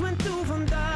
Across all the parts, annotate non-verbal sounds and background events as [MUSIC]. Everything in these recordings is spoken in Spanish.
went through from the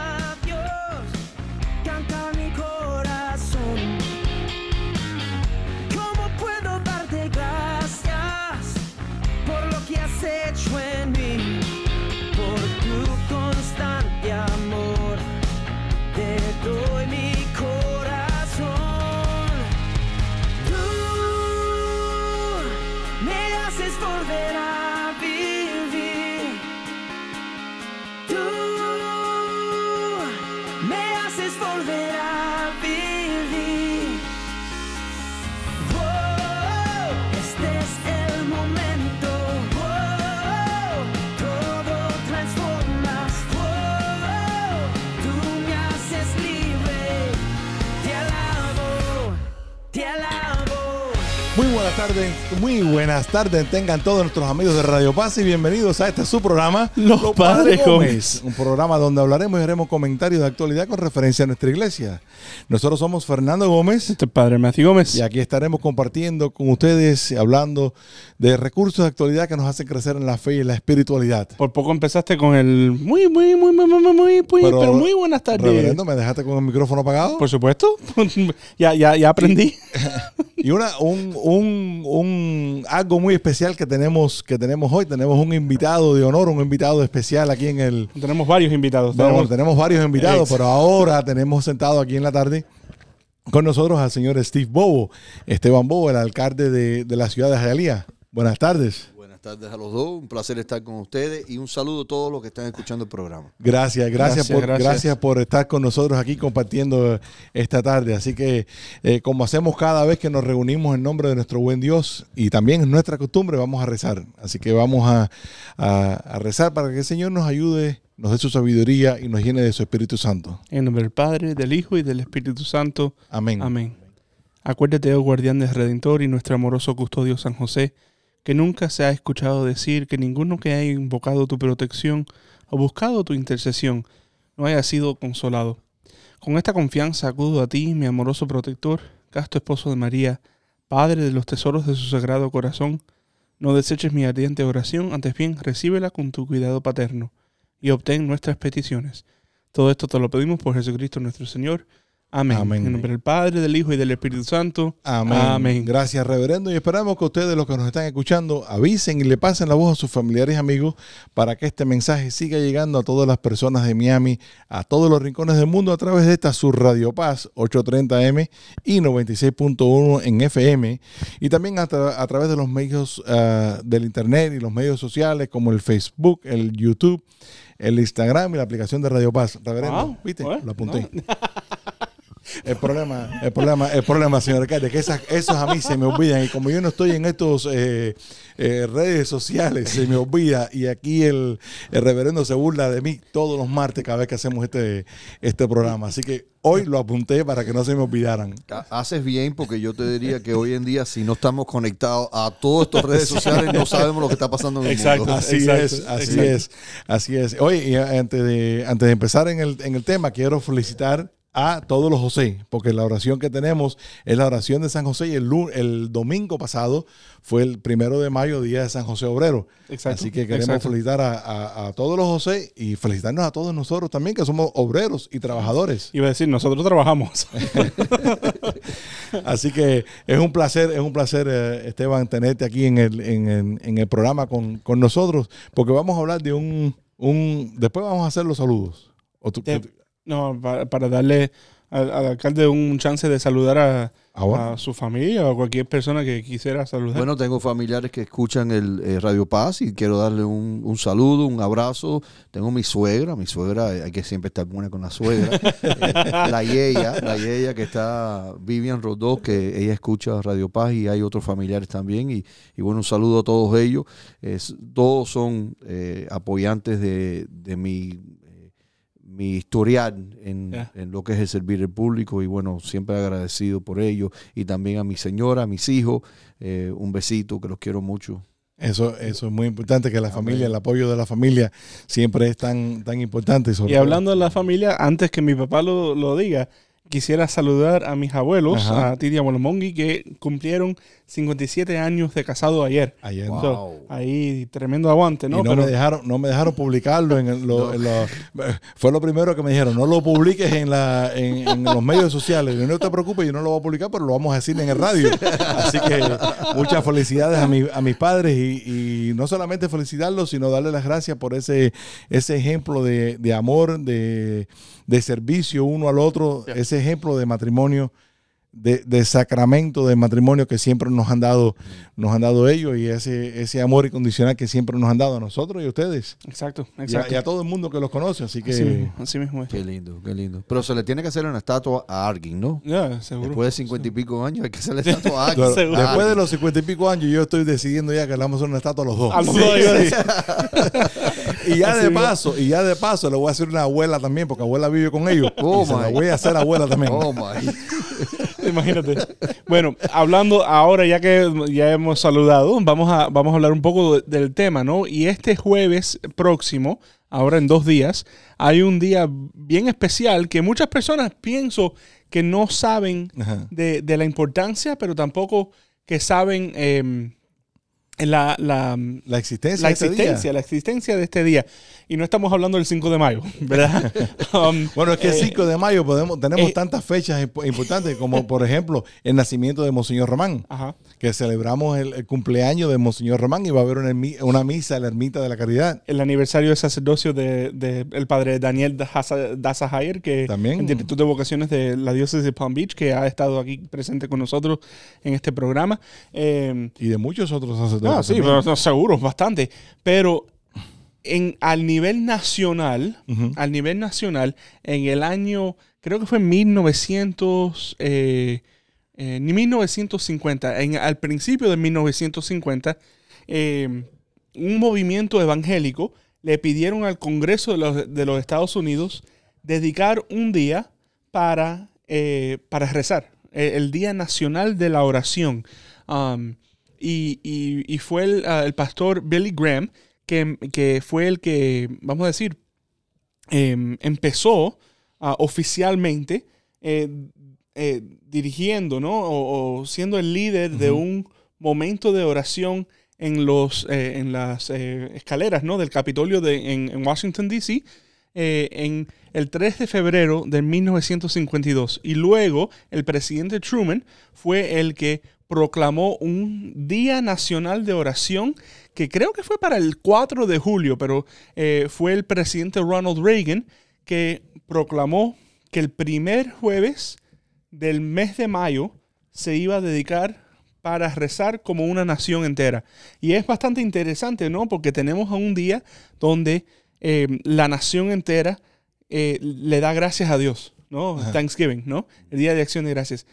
tarde. Muy buenas tardes, tengan todos nuestros amigos de Radio Paz y bienvenidos a este su programa Los, Padres Gómez. Un programa donde hablaremos y haremos comentarios de actualidad con referencia a nuestra iglesia. Nosotros somos Fernando Gómez. Este Padre Matthew Gómez. Y aquí estaremos compartiendo con ustedes, hablando de recursos de actualidad que nos hacen crecer en la fe y en la espiritualidad. Por poco empezaste con el muy, muy, muy, muy, muy, muy, pero, pero muy buenas tardes. Reverendo, ¿me dejaste con el micrófono apagado? Por supuesto. [LAUGHS] ya, ya, ya aprendí. [LAUGHS] y una, un, un, un algo muy especial que tenemos, que tenemos hoy. Tenemos un invitado de honor, un invitado especial aquí en el, Tenemos varios invitados. Tenemos- tenemos varios invitados, Ex. pero ahora tenemos sentado aquí en la tarde con nosotros al señor Steve Bobo, Esteban Bobo, el alcalde de, de la ciudad de Hialeah. Buenas tardes. Buenas tardes a los dos, un placer estar con ustedes y un saludo a todos los que están escuchando el programa. Gracias, gracias, Gracias, por, gracias. gracias. por estar con nosotros aquí compartiendo esta tarde. Así que, eh, como hacemos cada vez que nos reunimos en nombre de nuestro buen Dios y también es nuestra costumbre, vamos a rezar. Así que vamos a, a- a rezar para que el Señor nos ayude, nos dé su sabiduría y nos llene de su Espíritu Santo. En nombre del Padre, del Hijo y del Espíritu Santo. Amén. Amén. Acuérdate, oh guardián del Redentor y nuestro amoroso custodio San José, que nunca se ha escuchado decir que ninguno que haya invocado tu protección o buscado tu intercesión no haya sido consolado. Con esta confianza acudo a ti, mi amoroso protector, casto esposo de María, Padre de los tesoros de su sagrado corazón. No deseches mi ardiente oración, antes bien recíbela con tu cuidado paterno y obtén nuestras peticiones. Todo esto te lo pedimos por Jesucristo nuestro Señor. Amén. Amén. En nombre del Padre, del Hijo y del Espíritu Santo. Amén. Amén. Gracias, reverendo. Y esperamos que ustedes, los que nos están escuchando, avisen y le pasen la voz a sus familiares y amigos para que este mensaje siga llegando a todas las personas de Miami, a todos los rincones del mundo a través de esta su Radio Paz 830M y 96.1 en FM. Y también a, tra- a través de los medios ah, del Internet y los medios sociales como el Facebook, el YouTube, el Instagram y la aplicación de Radio Paz. Reverendo, Wow. ¿viste? Bueno, Lo apunté. no. [LAUGHS] El problema, el problema, el problema, señor alcalde, que esas, esos a mí se me olvidan. Y como yo no estoy en estos eh, eh, redes sociales, se me olvida. Y aquí el, el reverendo se burla de mí todos los martes cada vez que hacemos este, este programa. Así que hoy lo apunté para que no se me olvidaran. Ha- Haces bien porque yo te diría que hoy en día si no estamos conectados a todas estas redes sociales no sabemos lo que está pasando en el Exacto. mundo. Así Exacto, es, así exacto. es, así es. Oye, y antes de, antes de empezar en el, en el tema, quiero felicitar a todos los José, porque la oración que tenemos es la oración de San José y el, el domingo pasado fue el primero de mayo, día de San José Obrero. Exacto, Así que queremos exacto. felicitar a, a- a todos los José y felicitarnos a todos nosotros también, que somos obreros y trabajadores. Iba a decir, nosotros trabajamos. [LAUGHS] Así que es un placer, es un placer, eh, Esteban, tenerte aquí en el, en, en el programa con, con nosotros, porque vamos a hablar de un, un después vamos a hacer los saludos. O tú- no, para, para darle al, al alcalde un chance de saludar a, a su familia o a cualquier persona que quisiera saludar. Bueno, tengo familiares que escuchan el eh, Radio Paz y quiero darle un, un saludo, un abrazo. Tengo mi suegra, mi suegra, eh, hay que siempre estar buena con la suegra. [LAUGHS] Eh, la Yeya, la Yeya que está, Vivian Rodó, que ella escucha Radio Paz y hay otros familiares también. Y, y bueno, un saludo a todos ellos. Es- todos son eh, apoyantes de, de mi, eh, mi historial en, en lo que es el servir al público. Y bueno, siempre agradecido por ello. Y también a mi señora, a mis hijos. eh, un besito, que los quiero mucho. Eso, eso es muy importante, que la familia, el apoyo de la familia siempre es tan, tan importante. sobre y todo- hablando de la familia, antes que mi papá lo, lo diga, quisiera saludar a mis abuelos, Ajá. a Titi Abuelo Mongi, que cumplieron 57 años de casado ayer. Ayer. Wow. So, ahí tremendo aguante, ¿no? y no Pero- me dejaron, no me dejaron publicarlo en, el- lo- en lo- fue lo primero que me dijeron, no lo publiques en la, en, en los medios sociales. Y no te preocupes, yo no lo voy a publicar, pero lo vamos a decir en el radio. Así que muchas felicidades a, mi- a mis padres y, y no solamente felicitarlos, sino darles las gracias por ese, ese ejemplo de, de amor, de, de servicio uno al otro, ese ejemplo de matrimonio. De, de sacramento de matrimonio que siempre nos han dado nos han dado ellos y ese ese amor incondicional que siempre nos han dado a nosotros y a ustedes Exacto, y a, exacto. y a todo el mundo que los conoce así que así, mismo, así mismo es. Qué lindo, qué lindo. Pero se le tiene que hacer una estatua a alguien, ¿no? Ya, seguro. Después de cincuenta y pico años hay que hacerle [LAUGHS] estatua a alguien. Claro, Seguro. después de los cincuenta y pico años yo estoy decidiendo ya que le vamos a hacer una estatua a los dos A los dos, sí. [LAUGHS] y ya Así de paso y ya de paso le voy a hacer una abuela también porque abuela vive con ellos Oh, y se la voy a hacer abuela también Oh my. [LAUGHS] [LAUGHS] Imagínate. Bueno, hablando ahora, ya que ya hemos saludado, vamos a, vamos a hablar un poco de- del tema, ¿no? Y este jueves próximo, ahora en dos días, hay un día bien especial que muchas personas pienso que no saben de, de la importancia, pero tampoco que saben em, la, la, la existencia la de este existencia, la existencia de este día. Y no estamos hablando del 5 de mayo, [LAUGHS] ¿verdad? [LAUGHS] Um, Bueno, es que el eh, 5 de mayo podemos, tenemos eh, tantas fechas imp- importantes como, por ejemplo, el nacimiento de Monseñor Román, Ajá. que celebramos el, el cumpleaños de Monseñor Román y va a haber una, una misa en la Ermita de la Caridad. el aniversario de sacerdocio del de, el padre Daniel Daza- Daza Hayer, que También. el director de vocaciones de la diócesis de Palm Beach, que ha estado aquí presente con nosotros en este programa. Eh, Y de muchos otros sacerdotes. Ah, sí, pero, no, seguro, bastante. Pero en, al nivel nacional, al nivel nacional, en el año, creo que fue en 1900, eh, eh, ni 1950, en, al principio de 1950, eh, un movimiento evangélico le pidieron al Congreso de los, de los Estados Unidos dedicar un día para, eh, para rezar, eh, el Día Nacional de la Oración. Um, y, y- y fue el, ah, el pastor Billy Graham que, que fue el que, vamos a decir, em, empezó ah, oficialmente eh, eh, dirigiendo, ¿no? O, o siendo el líder de un momento de oración en, los, eh, en las escaleras, ¿no? Del Capitolio de, en, en Washington, D.C., eh, en el 3 de febrero de 1952. Y luego el presidente Truman fue el que proclamó un Día Nacional de Oración que creo que fue para el 4 de julio, pero eh, fue el presidente Ronald Reagan que proclamó que el primer jueves del mes de mayo se iba a dedicar para rezar como una nación entera. Y es bastante interesante, ¿no? Porque tenemos a un día donde eh, la nación entera eh, le da gracias a Dios, ¿no? Thanksgiving, ¿no? El Día de Acción de Gracias.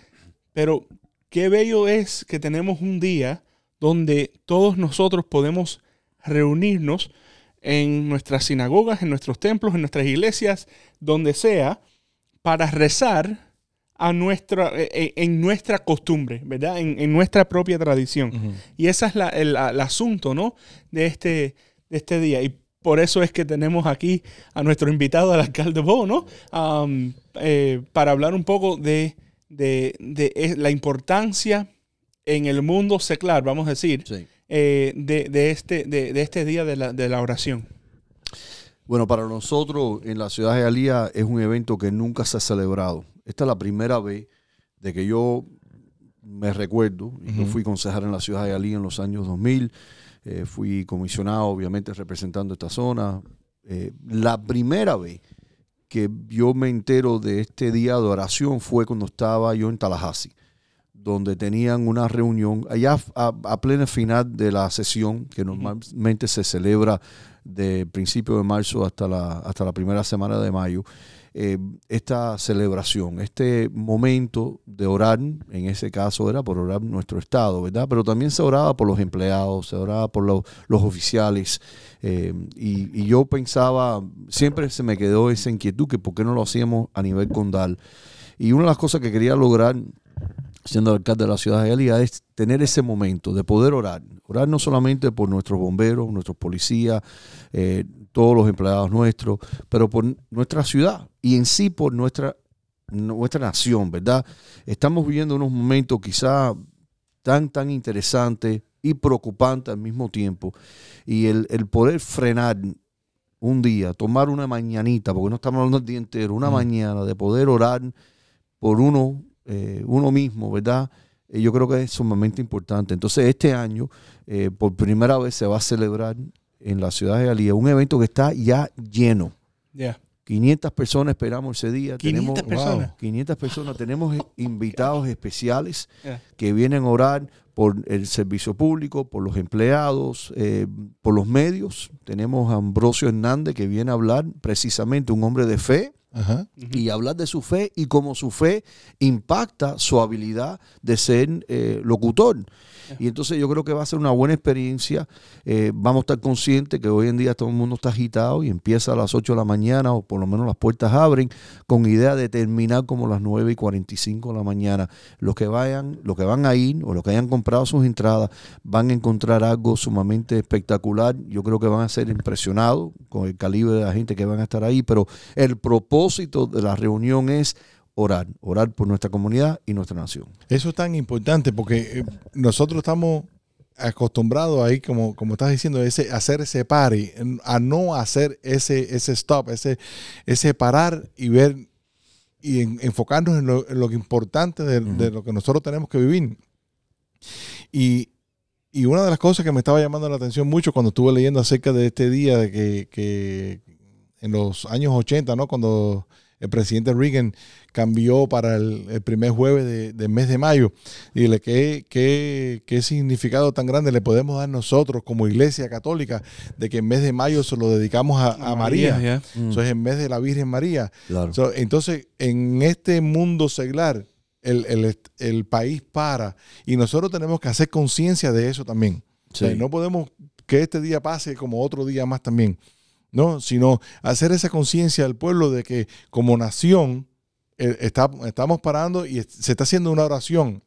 Pero qué bello es que tenemos un día donde todos nosotros podemos reunirnos en nuestras sinagogas, en nuestros templos, en nuestras iglesias, donde sea, para rezar a nuestra, eh, eh, en nuestra costumbre, ¿verdad? En, en nuestra propia tradición. Y ese es la- el, el asunto, ¿no? De este, de este día. Y por eso es que tenemos aquí a nuestro invitado, al alcalde Bo, ¿no? Am, eh, para hablar un poco de, de- de, la importancia en el mundo secular, vamos a decir, Sí. eh, de, de este, de, de este día de la, de la oración. Bueno, para nosotros en la ciudad de Alía es un evento que nunca se ha celebrado. Esta es la primera vez de que yo me recuerdo. Yo fui concejal en la ciudad de Alía en los años 2000. eh, fui comisionado, obviamente, representando esta zona. Eh, la primera vez que yo me entero de este día de oración fue cuando estaba yo en Tallahassee, donde tenían una reunión allá a, a plena final de la sesión, que normalmente se celebra de principio de marzo hasta la, hasta la primera semana de mayo, eh, esta celebración, este momento de orar, en ese caso era por orar nuestro Estado, ¿verdad? Pero también se oraba por los empleados, se oraba por los, los oficiales. eh, y, yo pensaba, siempre se me quedó esa inquietud que por qué no lo hacíamos a nivel condal. Y una de las cosas que quería lograr siendo alcalde de la ciudad de Hialeah, es tener ese momento de poder orar. Orar no solamente por nuestros bomberos, nuestros policías, eh, todos los empleados nuestros, pero por nuestra ciudad y en sí por nuestra nuestra nación, ¿verdad? Estamos viviendo unos momentos quizá tan, tan interesantes y preocupantes al mismo tiempo. Y el, el poder frenar un día, tomar una mañanita, porque no estamos hablando el día entero, una Mm. mañana de poder orar por uno, eh, uno mismo, ¿verdad? Eh, yo creo que es sumamente importante. Entonces, este año, eh, por primera vez, se va a celebrar en la ciudad de Alía un evento que está ya lleno. Yeah. 500 personas esperamos ese día. 500 tenemos, personas. 500 personas. Tenemos invitados especiales Yeah. que vienen a orar por el servicio público, por los empleados, eh, por los medios. Tenemos a Ambrosio Hernández que viene a hablar precisamente, un hombre de fe, Ajá. y hablar de su fe y cómo su fe impacta su habilidad de ser eh, locutor. Y entonces yo creo que va a ser una buena experiencia. Eh, vamos a estar conscientes que hoy en día todo el mundo está agitado y empieza a las 8 de la mañana o por lo menos las puertas abren con idea de terminar como las 9 y 45 de la mañana. Los que vayan, los que van a ir o los que hayan comprado sus entradas van a encontrar algo sumamente espectacular. Yo creo que van a ser impresionados con el calibre de la gente que van a estar ahí, pero el propósito de la reunión es orar, orar por nuestra comunidad y nuestra nación. Eso es tan importante porque eh, nosotros estamos acostumbrados ahí, como, como estás diciendo, ese, hacer ese party, en- a no hacer ese, ese stop, ese, ese parar y ver y en- enfocarnos en lo, en lo importante de, de lo que nosotros tenemos que vivir. Y, y una de las cosas que me estaba llamando la atención mucho cuando estuve leyendo acerca de este día, de que, que en los años 80, ¿no? Cuando el presidente Reagan cambió para el, el primer jueves de- del mes de mayo. Dile, ¿qué, qué, ¿qué significado tan grande le podemos dar nosotros como iglesia católica de que en mes de mayo se lo dedicamos a, a María? yeah. Eso es en vez de la Virgen María. Claro. So, entonces, en este mundo seglar, el, el- el país para y nosotros tenemos que hacer conciencia de eso también. O sea, Sí. no podemos que este día pase como otro día más también, ¿no? Sino hacer esa conciencia al pueblo de que como nación eh, está- estamos parando y se está haciendo una oración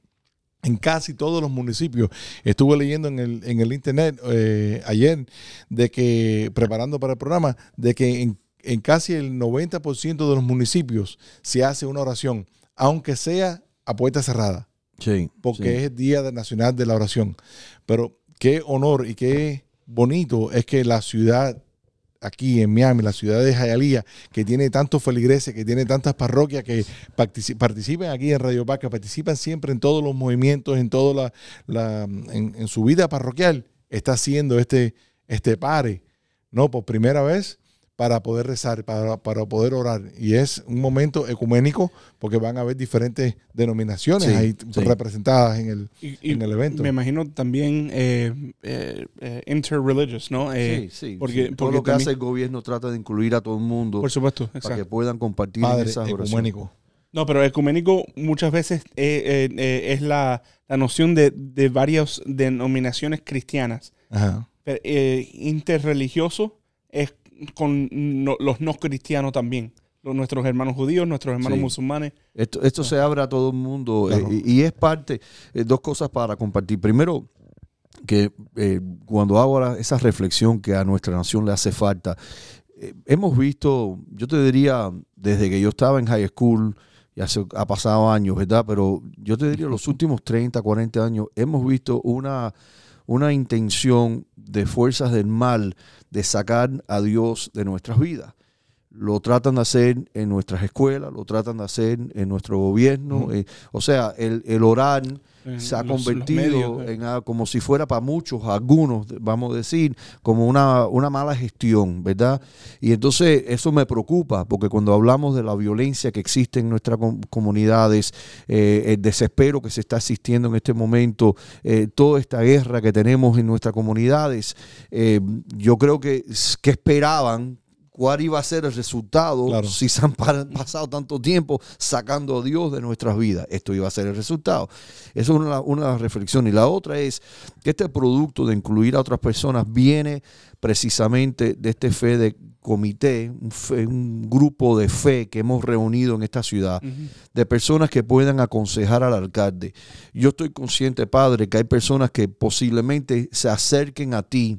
en casi todos los municipios. Estuve leyendo en el, en el internet eh, ayer de que, preparando para el programa, de que en, en casi el 90% de los municipios se hace una oración, aunque sea a puerta cerrada Sí, porque sí. es el Día Nacional de la Oración. Pero qué honor y qué bonito es que la ciudad aquí en Miami, la ciudad de Hialeah, que tiene tantos feligreses, que tiene tantas parroquias que partici- participan aquí en Radio Paz, participan siempre en todos los movimientos, en toda la, en su vida parroquial, está haciendo este, este pare, ¿no? Por primera vez para poder rezar, para, para poder orar. Y es un momento ecuménico porque van a haber diferentes denominaciones Sí, ahí sí. representadas en el, Y- y en el evento. Me imagino también eh, eh, eh, interreligious, ¿no? Eh, sí, sí, porque- sí. Todo porque lo que también- hace el gobierno trata de incluir a todo el mundo Por supuesto, para exacto. que puedan compartir Padre esas oraciones. ecuménico. No, pero ecuménico muchas veces eh, eh, eh, es la, la noción de, de varias denominaciones cristianas. Ajá. Pero, eh, interreligioso es con no- los no cristianos también. Los- nuestros hermanos judíos, nuestros hermanos Sí. musulmanes. Esto, esto se abre a todo el mundo Claro. eh, y, y es parte, eh, dos cosas para compartir. Primero, que eh, cuando hago esa reflexión que a nuestra nación le hace falta, eh, hemos visto, yo te diría, desde que yo estaba en high school, ya se ha pasado años, ¿verdad? Pero yo te diría, los últimos 30, 40 años, hemos visto una, una intención de fuerzas del mal de sacar a Dios de nuestras vidas. Lo tratan de hacer en nuestras escuelas, lo tratan de hacer en nuestro gobierno. Eh, o sea, el, el orar en se ha los- los convertido medios, en a- como si fuera para muchos, algunos, vamos a decir, como una, una mala gestión, ¿verdad? Y entonces eso me preocupa, porque cuando hablamos de la violencia que existe en nuestras com- comunidades, eh, el desespero que se está asistiendo en este momento, eh, toda esta guerra que tenemos en nuestras comunidades, eh, yo creo que, que esperaban cuál iba a ser el resultado Claro. si se han pa- pasado tanto tiempo sacando a Dios de nuestras vidas. Esto iba a ser el resultado. Eso es una, una reflexiones. Y la otra es que este producto de incluir a otras personas viene precisamente de este fe de comité, un, fe- un grupo de fe que hemos reunido en esta ciudad, de personas que puedan aconsejar al alcalde. Yo estoy consciente, padre, que hay personas que posiblemente se acerquen a ti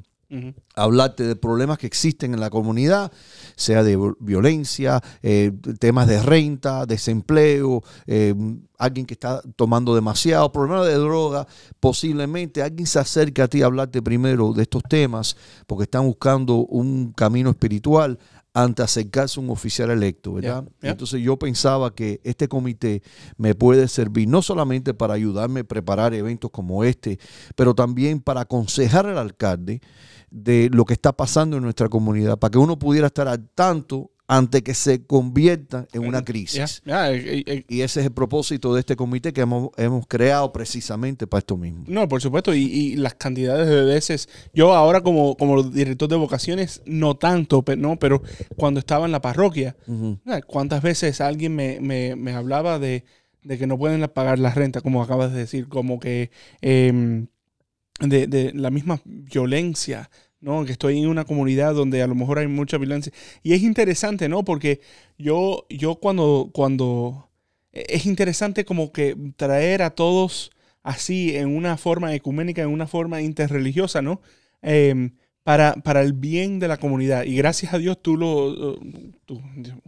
Hablarte de problemas que existen en la comunidad, sea de vi- violencia, eh, temas de renta, desempleo, eh, alguien que está tomando demasiado, problemas de droga, posiblemente alguien se acerque a ti a hablarte primero de estos temas porque están buscando un camino espiritual ante acercarse a un oficial electo, ¿verdad? Entonces yo pensaba que este comité me puede servir no solamente para ayudarme a preparar eventos como este, pero también para aconsejar al alcalde de lo que está pasando en nuestra comunidad, para que uno pudiera estar al tanto antes que se convierta en una crisis. Ya, ya, eh, eh, Y ese es el propósito de este comité que hemos, hemos creado precisamente para esto mismo. No, por supuesto, y, y las cantidades de veces, yo ahora como, como director de vocaciones, no tanto, pe- no, pero cuando estaba en la parroquia, ¿cuántas veces alguien me, me- me hablaba de, de que no pueden pagar la renta, como acabas de decir, como que em, de, de la misma violencia, ¿no? Que estoy en una comunidad donde a lo mejor hay mucha violencia. Y es interesante, ¿no? Porque yo, yo cuando, cuando e, es interesante como que traer a todos así en una forma ecuménica, en una forma interreligiosa, ¿no? Em, para, para el bien de la comunidad. Y gracias a Dios tú lo, tú-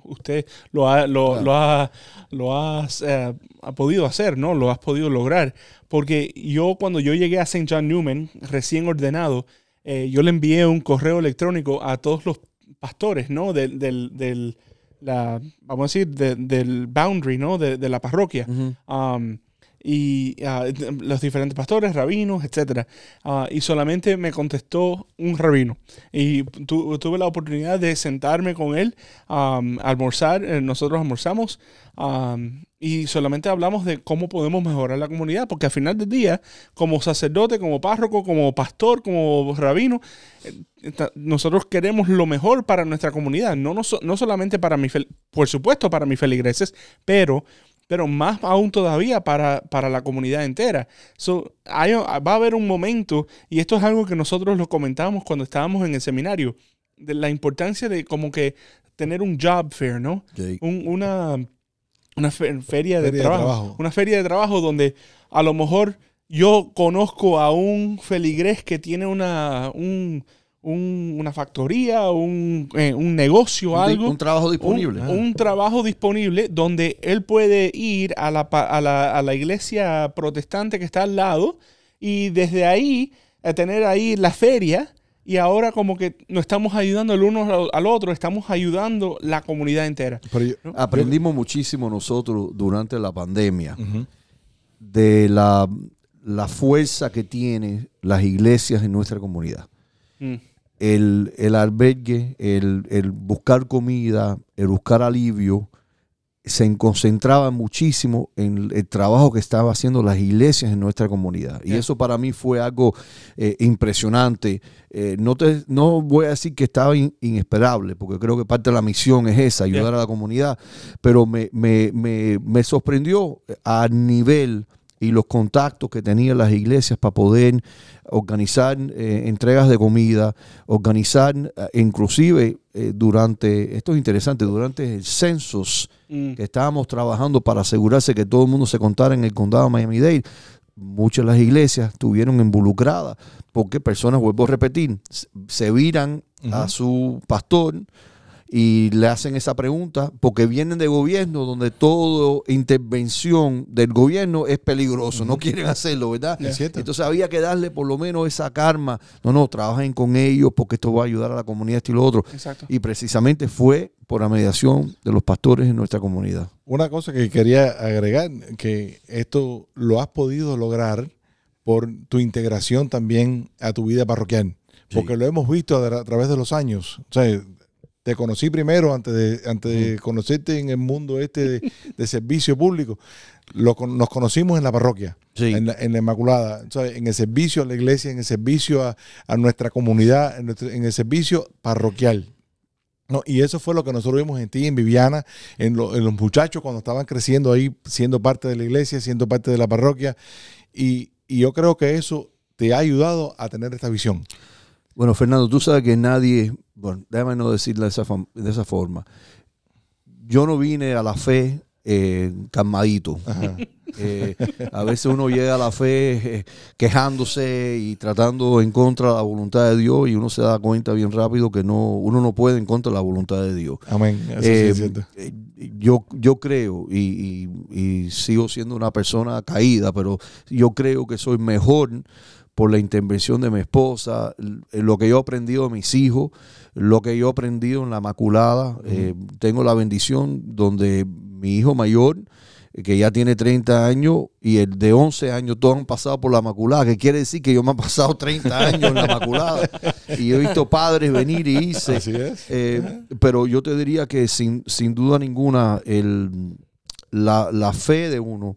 usted lo ha, lo, Claro. lo ha, lo has eh, ha podido hacer, ¿no? Lo has podido lograr. Porque yo cuando yo llegué a St. John Newman, recién ordenado, eh, yo le envié un correo electrónico a todos los pastores, ¿no? Del, del, del- la, vamos a decir, de- del boundary, ¿no? De, de la parroquia. Ujú. Um, y ah, los diferentes pastores, rabinos, etcétera. Ah, y solamente me contestó un rabino. Y tu- tuve la oportunidad de sentarme con él, um, almorzar, eh, nosotros almorzamos, um, y solamente hablamos de cómo podemos mejorar la comunidad, porque al final del día, como sacerdote, como párroco, como pastor, como rabino, eh, nosotros queremos lo mejor para nuestra comunidad, no, no, no solamente para mi, por supuesto para mis feligreses, pero pero más aún todavía para, para la comunidad entera. So, hay- va a haber un momento, y esto es algo que nosotros lo comentábamos cuando estábamos en el seminario, de la importancia de como que tener un job fair, ¿no? Un- una, una fe- feria, de, Feria de trabajo, trabajo. Una feria de trabajo donde a lo mejor yo conozco a un feligrés que tiene una, un- un- una factoría, un, eh, un negocio, Un algo un trabajo un- disponible. Un, trabajo disponible donde él puede ir a la, a la, a la iglesia protestante que está al lado y desde ahí a tener ahí la feria y ahora como que nos estamos ayudando el uno al- otro, estamos ayudando la comunidad entera. Pero yo- Aprendimos muchísimo nosotros durante la pandemia de la, la fuerza que tienen las iglesias en nuestra comunidad. Mm, el, el albergue, el, el buscar comida, el buscar alivio, se concentraba muchísimo en el trabajo que estaban haciendo las iglesias en nuestra comunidad. Y eso para mí fue algo eh, impresionante. Eh, no, te, no voy a decir que estaba in- inesperable, porque creo que parte de la misión es esa, ayudar a la comunidad, pero me, me, me, me sorprendió al nivel y los contactos que tenían las iglesias para poder organizar eh, entregas de comida, organizar eh, inclusive eh, durante, esto es interesante, durante el census mm, que estábamos trabajando para asegurarse que todo el mundo se contara en el condado de Miami-Dade, muchas de las iglesias estuvieron involucradas porque personas, vuelvo a repetir, se- viran a su pastor y le hacen esa pregunta porque vienen de gobierno donde toda intervención del gobierno es peligroso, no quieren hacerlo, ¿verdad? Entonces había que darle por lo menos esa karma, no, no, trabajen con ellos porque esto va a ayudar a la comunidad, esto y lo otro. exacto. Y precisamente fue por la mediación de los pastores en nuestra comunidad. Una cosa que quería agregar, que esto lo has podido lograr por tu integración también a tu vida parroquial. Sí. Porque lo hemos visto a, a través de los años. O sea, te conocí primero antes de, antes de conocerte en el mundo este de, de servicio público. Lo, nos conocimos en la parroquia, Sí. en, la, en la Inmaculada, sea, en el servicio a la iglesia, en el servicio a, a nuestra comunidad, en, nuestro- en el servicio parroquial. No, y eso fue lo que nosotros vimos en ti, en Viviana, en, lo- en los muchachos cuando estaban creciendo ahí, siendo parte de la iglesia, siendo parte de la parroquia. Y, y yo creo que eso te ha ayudado a tener esta visión. Bueno, Fernando, tú sabes que nadie, bueno, déjame no decirlo de esa, de esa forma. Yo no vine a la fe eh, calmadito. Ajá. [LAUGHS] Eh, a veces uno llega a la fe eh, quejándose y tratando en contra de la voluntad de Dios y uno se da cuenta bien rápido que no uno no puede en contra de la voluntad de Dios. Amén. Eso sí Eh, es cierto. yo, yo creo y, y- y sigo siendo una persona caída, pero yo creo que soy mejor por la intervención de mi esposa, lo que yo he aprendido de mis hijos, lo que yo he aprendido en la Maculada. Eh, tengo la bendición donde mi hijo mayor, eh, que ya tiene 30 años, y el de 11 años, todos han pasado por la Maculada, que quiere decir que yo me he pasado 30 años en la Maculada. Y he visto padres venir y irse. Así es. Eh, pero yo te diría que sin, sin duda ninguna el, la, la fe de uno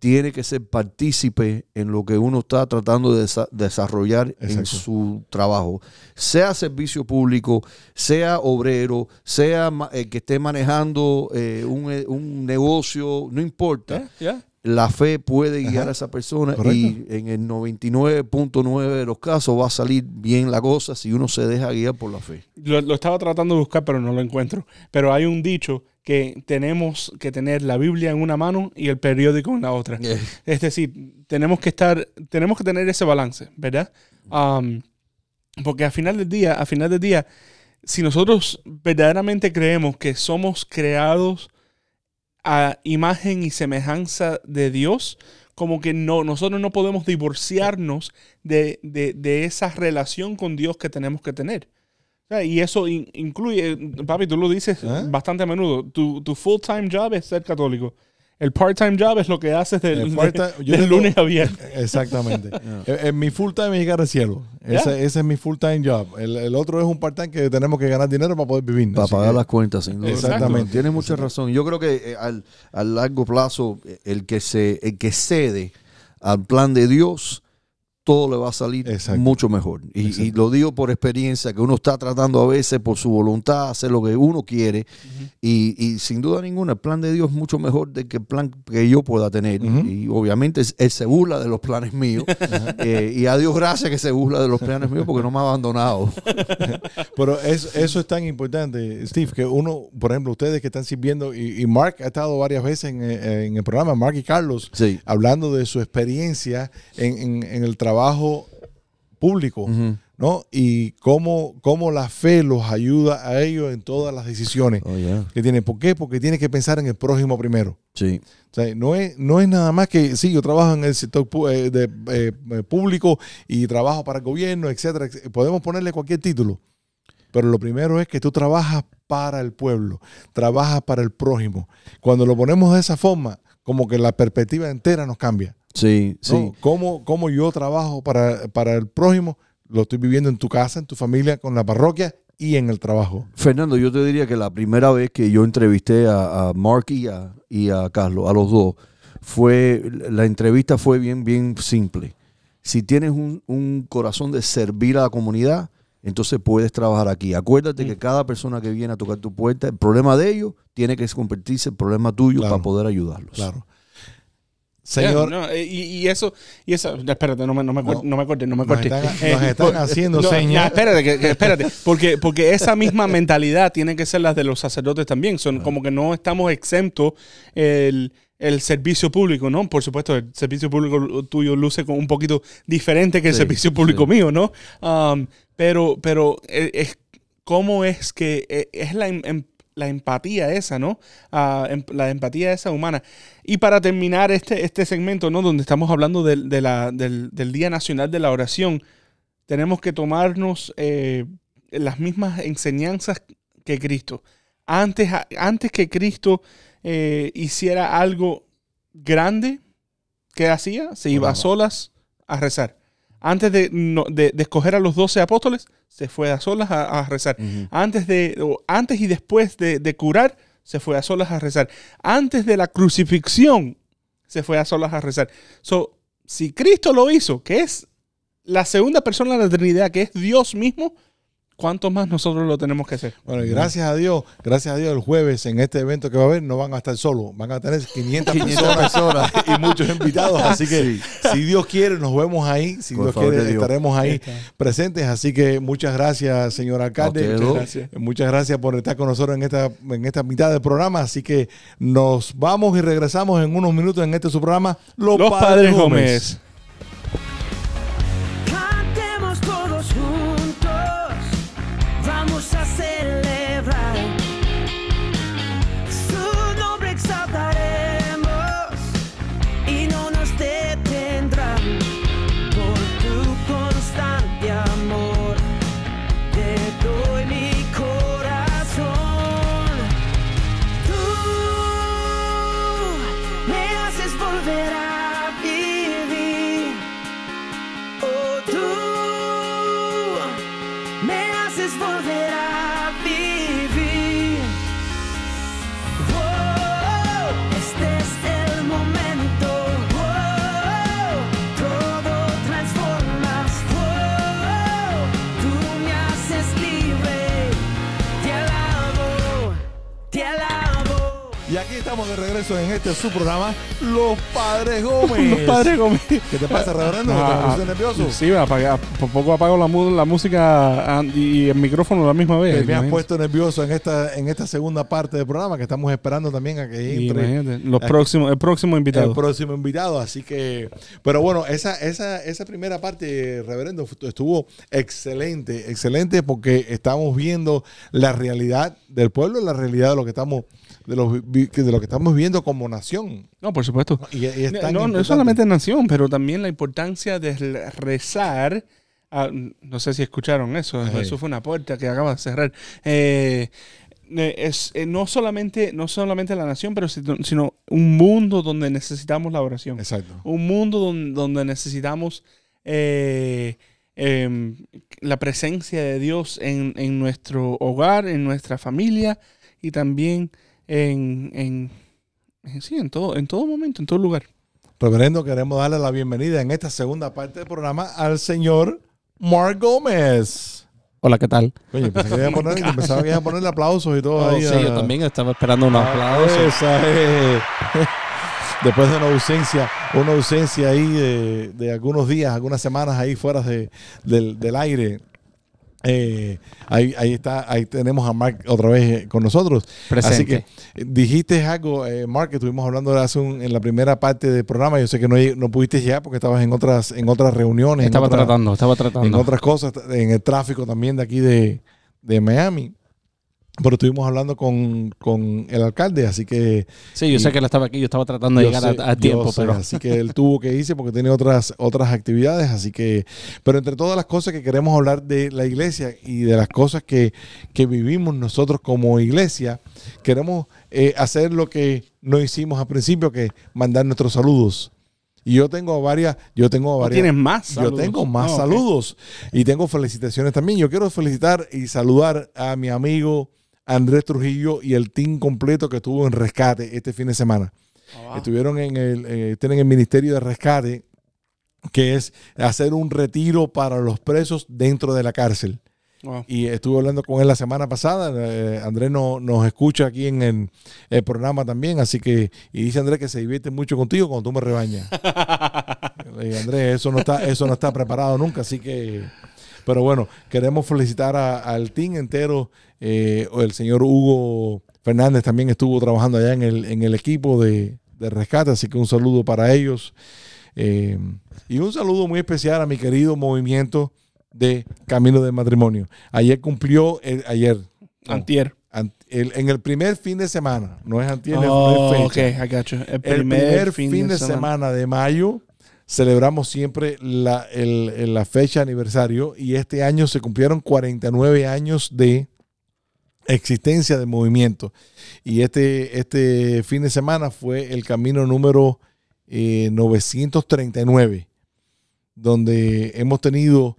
tiene que ser partícipe en lo que uno está tratando de desa- desarrollar en su trabajo. Sea servicio público, sea obrero, sea ma- eh, que esté manejando eh, un, eh, un negocio, no importa. La fe puede guiar Ajá. a esa persona Correcto. y en el 99.9 de los casos va a salir bien la cosa si uno se deja guiar por la fe. Lo, lo estaba tratando de buscar, pero no lo encuentro. Pero hay un dicho que tenemos que tener la Biblia en una mano y el periódico en la otra. Es decir, tenemos que estar, tenemos que tener ese balance, ¿verdad? Um, porque al final del día, al final del día, si nosotros verdaderamente creemos que somos creados a imagen y semejanza de Dios, como que no, nosotros no podemos divorciarnos de, de- de esa relación con Dios que tenemos que tener. Sea, Y eso in- incluye, papi, tú lo dices ¿Ah? bastante a menudo, tu, tu full-time job es ser católico. El part-time job es lo que haces del, El part-time- de- [LAUGHS] yo del tengo- lunes a viernes. [LAUGHS] Exactamente. [LAUGHS] Eh, eh, mi full time es llegar al cielo. Ese, ese es mi full time job. El, el otro es un part time que tenemos que ganar dinero para poder vivir. Para Así pagar que- las cuentas, sin duda. Exactamente. Tienes mucha razón. Yo creo que eh, al, a largo plazo, eh, el que, se, el que cede al plan de Dios, todo le va a salir Exacto. mucho mejor. Y, lo digo por experiencia, que uno está tratando a veces por su voluntad hacer lo que uno quiere. y, y sin duda ninguna, el plan de Dios es mucho mejor de que el plan que yo pueda tener. Y obviamente él se burla de los planes míos. [LAUGHS] Eh, y a Dios gracias que se burla de los planes míos porque no me ha abandonado. [LAUGHS] Pero es- eso es tan importante, Steve, que uno, por ejemplo, ustedes que están sirviendo, y, y Mark ha estado varias veces en, eh, en el programa, Mark y Carlos, Sí. hablando de su experiencia en, en- en el trabajo público, Ujú. ¿no? Y cómo, cómo la fe los ayuda a ellos en todas las decisiones Oh, yeah. que tienen. ¿Por qué? Porque tienen que pensar en el prójimo primero. Sí. O sea, no es, no es nada más que, sí, yo trabajo en el sector eh, de, eh, eh, público y trabajo para el gobierno, etcétera. etc. Podemos ponerle cualquier título, pero lo primero es que tú trabajas para el pueblo, trabajas para el prójimo. Cuando lo ponemos de esa forma, como que la perspectiva entera nos cambia. Sí, sí. ¿no? ¿Cómo, cómo yo trabajo para, para el prójimo? Lo estoy viviendo en tu casa, en tu familia, con la parroquia y en el trabajo. Fernando, yo te diría que la primera vez que yo entrevisté a, a Mark y a, y a Carlos, a los dos, fue, la entrevista fue bien, bien simple. Si tienes un, un corazón de servir a la comunidad, entonces puedes trabajar aquí. Acuérdate que cada persona que viene a tocar tu puerta, el problema de ellos tiene que convertirse en problema tuyo Claro. para poder ayudarlos. Claro. Señor, Yeah, no, eh, y, y eso, y eso, espérate, no me, no me, No. me corte, no me nos corte. están, Eh, nos están por- haciendo señas. espérate, que- que- espérate, porque, porque esa misma mentalidad tiene que ser la de los sacerdotes también. Son como que no estamos exentos el, el servicio público, ¿no? Por supuesto, el servicio público tuyo luce como un poquito diferente que el Sí, servicio público sí. mío, ¿no? Um, pero, pero eh, es cómo es que eh, es la, em- la empatía esa, ¿no? Ah, em- la empatía esa humana. Y para terminar este, este segmento, ¿no? Donde estamos hablando del, de la- del, del Día Nacional de la Oración, tenemos que tomarnos eh, las mismas enseñanzas que Cristo. Antes, antes que Cristo eh, hiciera algo grande, ¿qué hacía? Se iba a solas a rezar. Antes de, no- de- de escoger a los doce apóstoles, se fue a solas a, a rezar. Antes, de, o antes y después de, de curar, se fue a solas a rezar. Antes de la crucifixión, se fue a solas a rezar. So, si Cristo lo hizo, que es la segunda persona de la Trinidad, que es Dios mismo, ¿cuántos más nosotros lo tenemos que hacer? Bueno, y gracias a Dios, gracias a Dios, el jueves en este evento que va a haber no van a estar solos, van a tener 500, 500 [LAUGHS] personas, personas. [LAUGHS] y muchos invitados. Así que si Dios quiere, nos vemos ahí. Si Con el Dios favor quiere, de Dios. estaremos ahí está. presentes. Así que muchas gracias, señor alcalde. Muchas gracias. Muchas gracias por estar con nosotros en esta, en esta mitad del programa. Así que nos vamos y regresamos en unos minutos en este su programa, Los, Los Padres Gómez. Estamos de regreso en este su programa, Los Padres [LAUGHS] Gómez. Los Padres Gómez. ¿Qué te pasa, reverendo? ¿Te Ah, pusiste nervioso? Sí, apaga- por poco apago la, música ah, y el micrófono a la misma vez. Me has puesto nervioso en esta, en esta segunda parte del programa que estamos esperando también a que entre los próximos, el próximo invitado. el próximo invitado. Así que, pero bueno, esa, esa, esa primera parte, reverendo, estuvo excelente, excelente porque estamos viendo la realidad del pueblo, la realidad de lo que estamos, de lo, vi- de lo que estamos viviendo como nación. no, por supuesto. Y, y es tan no, no es solamente nación, pero también la importancia de re- rezar. No sé si escucharon eso. Eso fue una puerta que acaba de cerrar. Eh, es eh, no solamente no solamente la nación, pero sino, sino un mundo donde necesitamos la oración. Exacto. Un mundo donde, donde necesitamos eh, em, la presencia de Dios en, en nuestro hogar, en nuestra familia y también en, en, en- sí, en todo, en todo momento, en todo lugar. Reverendo, queremos darle la bienvenida en esta segunda parte del programa al señor Mark Gómez. Hola, ¿qué tal? Oye, pensé que iba a poner, pensaba que iba a ponerle aplausos y todo Oh, ahí. sí, a- yo también estaba esperando un Ah, aplauso. esa es. [LAUGHS] Después de una ausencia, una ausencia ahí de, de algunos días, algunas semanas ahí fuera de, del, del aire. Eh, ahí, ahí está, ahí tenemos a Mark otra vez eh, con nosotros. Presente. Así que dijiste algo, eh, Mark, que estuvimos hablando hace un- en la primera parte del programa. Yo sé que no, no pudiste llegar porque estabas en otras, en otras reuniones, estaba en, tratando, estaba en tratando. otras cosas, en el tráfico también de aquí de, de Miami. Pero estuvimos hablando con, con el alcalde, así que sí, yo sé que él estaba aquí, yo estaba tratando de yo llegar sé, a, a yo tiempo, sé, pero así que él tuvo que irse porque tiene otras otras actividades, así que pero entre todas las cosas que queremos hablar de la iglesia y de las cosas que, que vivimos nosotros como iglesia, queremos eh, hacer lo que no hicimos al principio, que mandar nuestros saludos. Y yo tengo varias, yo tengo ¿No varias. tienes más Yo saludos? tengo más ok. saludos y tengo felicitaciones también. Yo quiero felicitar y saludar a mi amigo Andrés Trujillo y el team completo que estuvo en rescate este fin de semana. Ah, wow. Estuvieron en el, eh, tienen el Ministerio de Rescate, que es hacer un retiro para los presos dentro de la cárcel. Wow. Y estuve hablando con él la semana pasada. eh, Andrés no- nos escucha aquí en el, el programa también. Así que, y dice Andrés que se divierte mucho contigo cuando tú me rebañas. Dije, [LAUGHS] Andrés, eso no está, eso no está preparado nunca, así que. Pero bueno, queremos felicitar a- al team entero. eh, el señor Hugo Fernández también estuvo trabajando allá en el, en el equipo de, de rescate, así que un saludo para ellos. Eh, y un saludo muy especial a mi querido movimiento de Camino del Matrimonio. Ayer cumplió, el- ayer, no, Antier. an- el- en el primer fin de semana, no es antier, es Oh, fecha I got you. El el primer, primer fin, de, semana. de mayo celebramos siempre la, el- la fecha aniversario y este año se cumplieron 49 años de existencia del movimiento. Y este, este fin de semana fue el camino número eh, 939, donde hemos tenido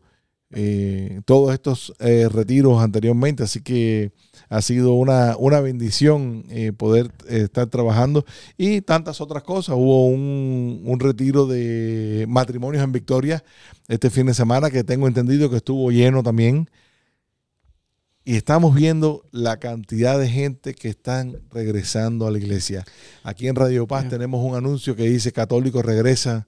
eh, todos estos eh, retiros anteriormente, así que ha sido una, una bendición eh, poder eh, estar trabajando y tantas otras cosas. Hubo un, un retiro de matrimonios en Victoria este fin de semana que tengo entendido que estuvo lleno también. y estamos viendo la cantidad de gente que están regresando a la iglesia. Aquí en Radio Paz Yeah. tenemos un anuncio que dice Católico regresa,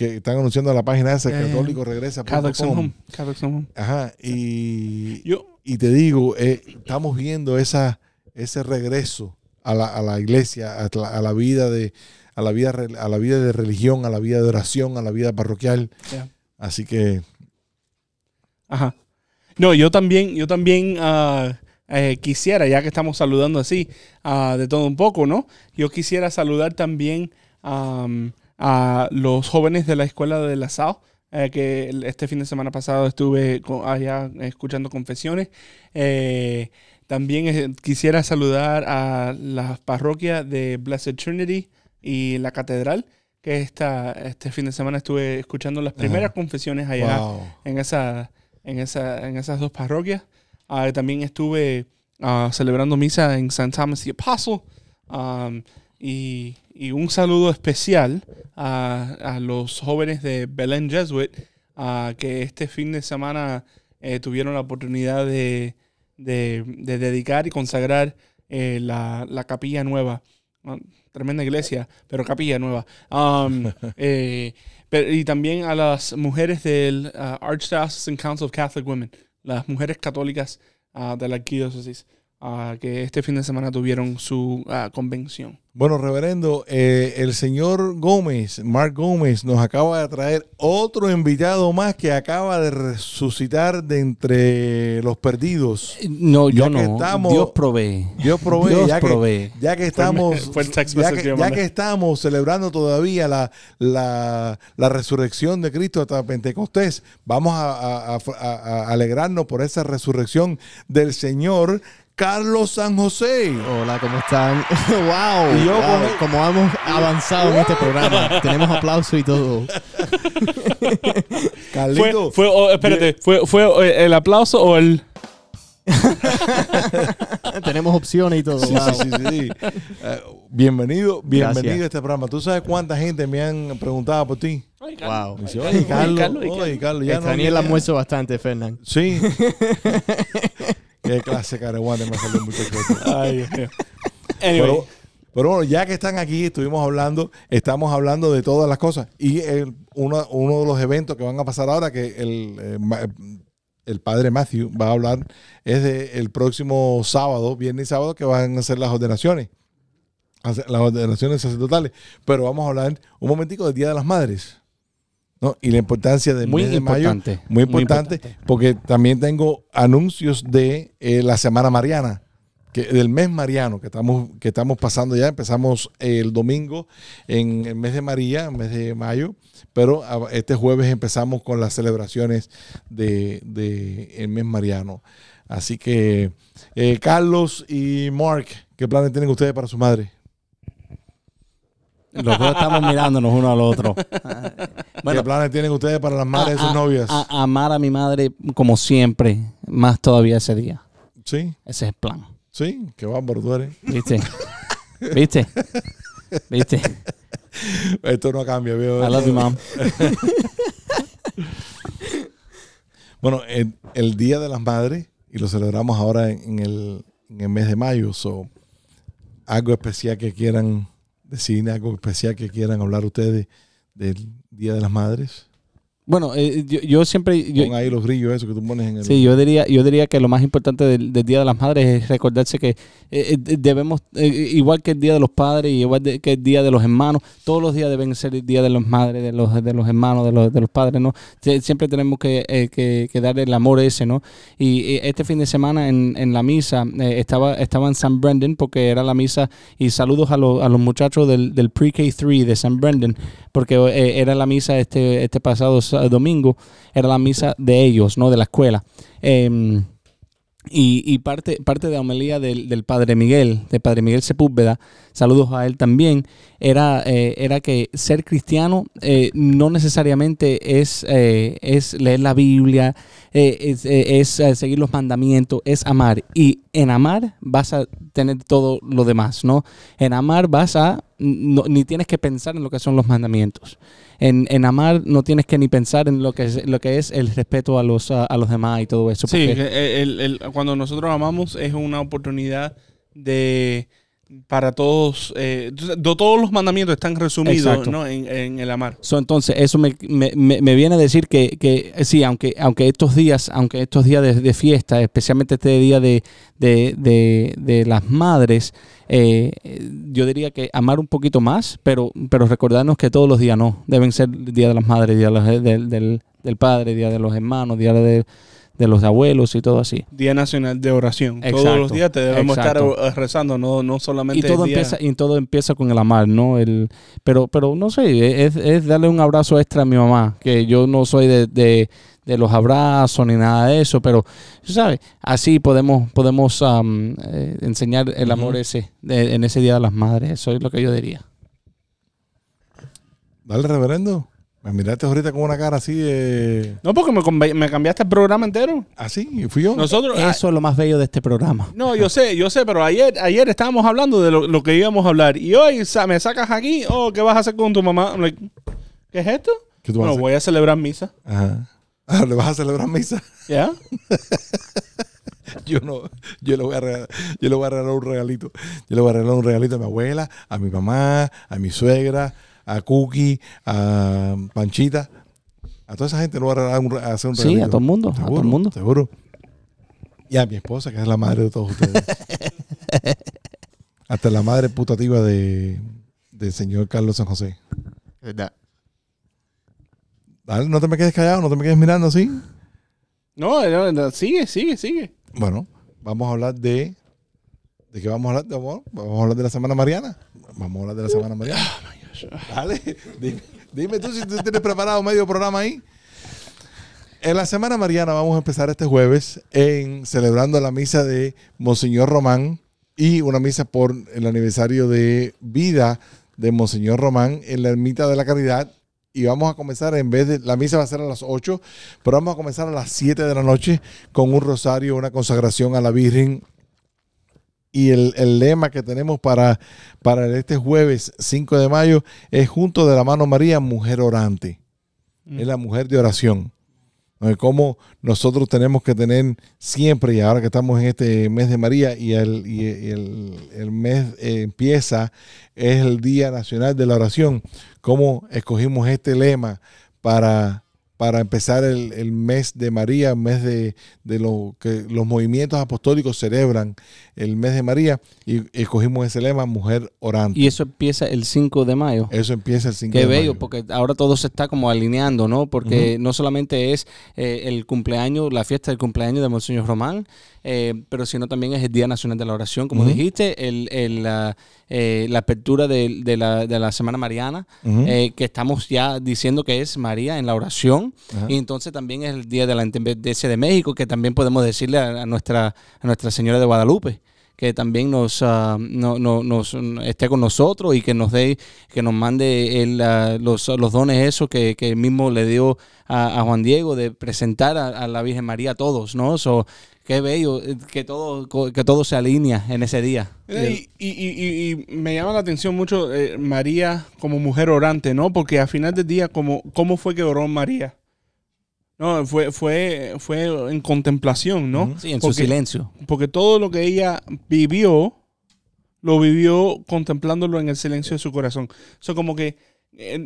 que están anunciando la página esa, yeah. Católico regresa. Home. Home. Ajá, y, Yo, y te digo, eh, estamos viendo esa, ese regreso a la, a la iglesia, a la, a la vida de a la vida a la vida de religión, a la vida de oración, a la vida parroquial. Yeah. Así que Ajá. No, yo también, yo también ah, eh, quisiera, ya que estamos saludando así, ah, de todo un poco, ¿no? Yo quisiera saludar también am, a los jóvenes de la escuela de la SAO, eh, que este fin de semana pasado estuve allá escuchando confesiones. Eh, también eh, quisiera saludar a la parroquia de Blessed Trinity y la catedral, que esta, este fin de semana estuve escuchando las primeras confesiones allá wow. en, esa, en, esa, en esas dos parroquias. Ah, también estuve ah, celebrando misa en St. Thomas the Apostle. Um, y, y un saludo especial a, a los jóvenes de Belén Jesuit ah, que este fin de semana eh, tuvieron la oportunidad de, de- de dedicar y consagrar eh, la, la capilla nueva. Ah, tremenda iglesia, pero capilla nueva. Um, [LAUGHS] eh, pero- y también a las mujeres del ah, Archdiocesan Council of Catholic Women, las mujeres católicas ah, de la arquidiócesis, que este fin de semana tuvieron su ah, convención. Bueno, reverendo, eh, el señor Gómez, Mark Gómez, nos acaba de traer otro invitado más que acaba de resucitar de entre los perdidos. No, yo Ya que no. estamos- Dios provee. Dios provee, Dios ya que, provee. ya que estamos, [LAUGHS] fue text ya que, que ya que estamos celebrando todavía la, la, la resurrección de Cristo hasta Pentecostés, vamos a- a- a alegrarnos por esa resurrección del Señor Carlos San José. Hola, ¿cómo están? [LAUGHS] ¡Wow! Y yo wow, con Como hemos avanzado en este programa. Tenemos aplauso y todo. [LAUGHS] Carlito, fue oh, espérate, fue, fue eh, el aplauso o el... [LAUGHS] Tenemos opciones y todo. Sí, wow. sí, sí, sí. Eh, bienvenido, bienvenido Gracias. a este programa. ¿Tú sabes cuánta gente me han preguntado por ti? Wow. Me dice, oye, Carlos, Carlos, y oye, Carlos, ya no el viene". almuerzo bastante, Fernán. Sí. Qué clase careguante me salió el muchacho. este. [LAUGHS] Ay, Dios mío. Anyway, Pero, pero bueno, ya que están aquí, estuvimos hablando, estamos hablando de todas las cosas. Y el- uno, uno de los eventos que van a pasar ahora, que el, eh, el padre Matthew va a hablar, es de el próximo sábado, viernes y sábado, que van a ser las ordenaciones. hacer Las ordenaciones sacerdotales. Pero vamos a hablar un momentico del Día de las Madres. ¿No? Y la importancia del Muy mes de mayo. importante. Muy importante, porque también tengo anuncios de eh, la Semana Mariana, que, del mes mariano que estamos, que estamos pasando ya. Empezamos el domingo en el mes de María, el mes de mayo, pero a- este jueves empezamos con las celebraciones de, de el mes mariano. Así que, eh, Carlos y Mark, ¿qué planes tienen ustedes para su madre? Los dos estamos mirándonos uno al otro. ¿Qué planes tienen ustedes para las madres de sus novias? a- amar a mi madre como siempre, más todavía ese día. sí, Ese es el plan. sí, qué bárbaro tú eres. ¿Viste? ¿Viste? ¿Viste? Esto no cambia, veo. I love you, mom. [LAUGHS] Bueno, el, el Día de las Madres, y lo celebramos ahora en, en el, en el mes de mayo, so, algo especial que quieran decir, algo especial que quieran hablar ustedes del Día de las Madres. Bueno, eh, yo, yo siempre... yo- Pon ahí los brillos, eso que tú pones en el... Sí, yo diría, yo diría que lo más importante del, del Día de las Madres es recordarse que eh, eh, debemos, eh, igual que el Día de los Padres y igual de- que el Día de los Hermanos, todos los días deben ser el Día de las Madres, de los, de los hermanos, de los, de los padres, ¿no? Sie- Siempre tenemos que, eh, que, que darle el amor ese, ¿no? Y, este fin de semana en, en la misa eh, estaba, estaba en San Brendan porque era la misa y saludos a, los a los muchachos del, del Pre-K3 de San Brendan porque eh, era la misa este, este pasado sa- domingo, era la misa de ellos, ¿no? De la escuela. Em, y, y parte, parte de la homilía del, del Padre Miguel, del Padre Miguel Sepúlveda, saludos a él también, era, eh, era que ser cristiano eh, no necesariamente es, eh, es leer la Biblia, eh, es, seguir los mandamientos, es amar. Y en amar vas a tener todo lo demás, ¿no? En amar vas a, no- ni tienes que pensar en lo que son los mandamientos. En, en amar no tienes que ni pensar en lo que es, lo que es el respeto a los, a, a los demás y todo eso. Sí, el- cuando nosotros amamos es una oportunidad de para todos, eh, todos los mandamientos están resumidos en, en el amar. So, entonces, eso me, me- me- viene a decir que, que eh, sí, aunque, aunque estos días, aunque estos días de, de fiesta, especialmente este día de, de, de- de las madres, eh, yo diría que amar un poquito más, pero, pero recordarnos que todos los días no. Deben ser día de las madres, día de los- del, del, del padre, día de los hermanos, día de, de los abuelos y todo así. Día Nacional de Oración. Todos Exacto, los días te debemos exacto. estar rezando, no, no solamente Y todo, el día- empieza, y todo empieza con el amar, ¿no? El, pero, pero no sé, es, es darle un abrazo extra a mi mamá, que yo no soy de, de- de los abrazos ni nada de eso, pero, ¿sabes? Así podemos, podemos eh, enseñar el amor ese de- en ese Día de las Madres. Eso es lo que yo diría. Dale, reverendo. Me miraste ahorita con una cara así de... No, porque me, cambiaste el programa entero. Así, fui yo. Nosotros... ah, Eso es lo más bello de este programa. no, yo sé, yo sé, pero ayer, ayer estábamos hablando de lo, lo que íbamos a hablar. Y hoy sa- me sacas aquí, oh, ¿qué vas a hacer con tu mamá? I'm like, ¿Qué es esto? ¿Qué tú vas a Bueno, hacer? voy a celebrar misa. Ajá. Ah, ¿Le vas a celebrar misa? ¿Ya? [LAUGHS] Yo no, yo le voy a regalar, yo le voy a regalar un regalito. Yo le voy a regalar un regalito a mi abuela, a mi mamá, a mi suegra, a Cookie, a Panchita. A toda esa gente le voy a, regalar un, re- a hacer un Sí, regalito. a todo el mundo, a todo el mundo. Seguro. Y a mi esposa, que es la madre de todos ustedes. [LAUGHS] Hasta la madre putativa de, del señor Carlos San José. ¿Verdad? Dale, no te me quedes callado, no te me quedes mirando así. No, no, no, sigue, sigue, sigue. Bueno, vamos a hablar de. ¿De qué vamos a hablar? De- Vamos vamos a hablar de la Semana Mariana. Vamos a hablar de la Semana Mariana. Dime, dime tú si tú tienes preparado medio programa ahí. En la Semana Mariana vamos a empezar este jueves en celebrando la misa de Monseñor Román y una misa por el aniversario de vida de Monseñor Román en la Ermita de la Caridad. Y vamos a comenzar en vez de, la misa va a ser a las 8, pero vamos a comenzar a las 7 de la noche con un rosario, una consagración a la Virgen. Y el, el lema que tenemos para, para este jueves 5 de mayo es junto de la mano María, mujer orante. Es la mujer de oración. Cómo nosotros tenemos que tener siempre, y ahora que estamos en este mes de María y el, y el, el mes eh, empieza, es el Día Nacional de la Oración, cómo escogimos este lema para, para empezar el, el mes de María, el mes de, de lo que los movimientos apostólicos celebran el mes de María, y escogimos ese lema, mujer orante. Y eso empieza el 5 de mayo. Eso empieza el 5 Qué de bello, mayo. porque ahora todo se está como alineando, ¿no? Porque no solamente es eh, el cumpleaños, la fiesta del cumpleaños de Monseñor Román, eh, pero sino también es el Día Nacional de la Oración, como dijiste, el, el, la, eh, la apertura de, de la, de la Semana Mariana, eh, que estamos ya diciendo que es María en la oración, y entonces también es el Día de la Independencia de México, que también podemos decirle a, a nuestra, a Nuestra Señora de Guadalupe que también nos, ah, no- no- nos esté con nosotros y que nos dé, que nos mande el, ah, los, los dones esos que, que él mismo le dio a, a Juan Diego de presentar a, a la Virgen María a todos, ¿no? So, qué bello eh, que todo, que todo se alinea en ese día. Y, y- y- y- y me llama la atención mucho eh, María como mujer orante, ¿no? Porque al final del día, como, ¿cómo fue que oró María? No, fue, fue, fue en contemplación, ¿no? Sí, en su silencio. Porque todo lo que ella vivió, lo vivió contemplándolo en el silencio de su corazón. Eso como que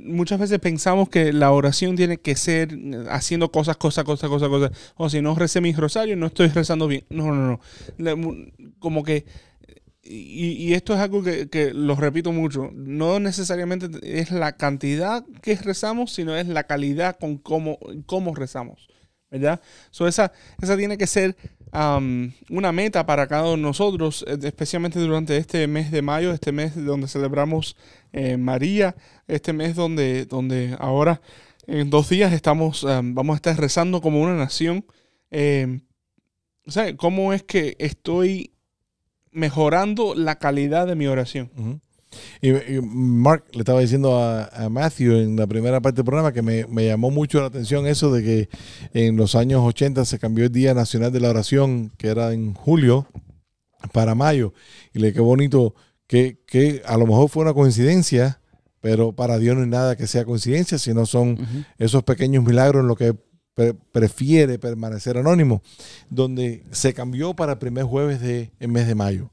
muchas veces pensamos que la oración tiene que ser eh, haciendo cosas, cosas, cosas, cosas, cosas. O si no recé mis rosarios, no estoy rezando bien. No, no, no. Como que... Y, y esto es algo que, que lo repito mucho. No necesariamente es la cantidad que rezamos, sino es la calidad con cómo, cómo rezamos. ¿Verdad? So esa, esa tiene que ser am, una meta para cada uno de nosotros, eh, especialmente durante este mes de mayo, este mes donde celebramos eh, María, este mes donde, donde ahora en dos días estamos, am, vamos a estar rezando como una nación. Eh, ¿cómo es que estoy mejorando la calidad de mi oración? Y Mark le estaba diciendo a, a Matthew en la primera parte del programa que me, me llamó mucho la atención eso de que en los años 80 se cambió el Día Nacional de la Oración, que era en julio, para mayo. Y le qué bonito que, que a lo mejor fue una coincidencia, pero para Dios no hay nada que sea coincidencia, sino son esos pequeños milagros en lo que pre- prefiere permanecer anónimo, donde se cambió para el primer jueves del mes de mayo.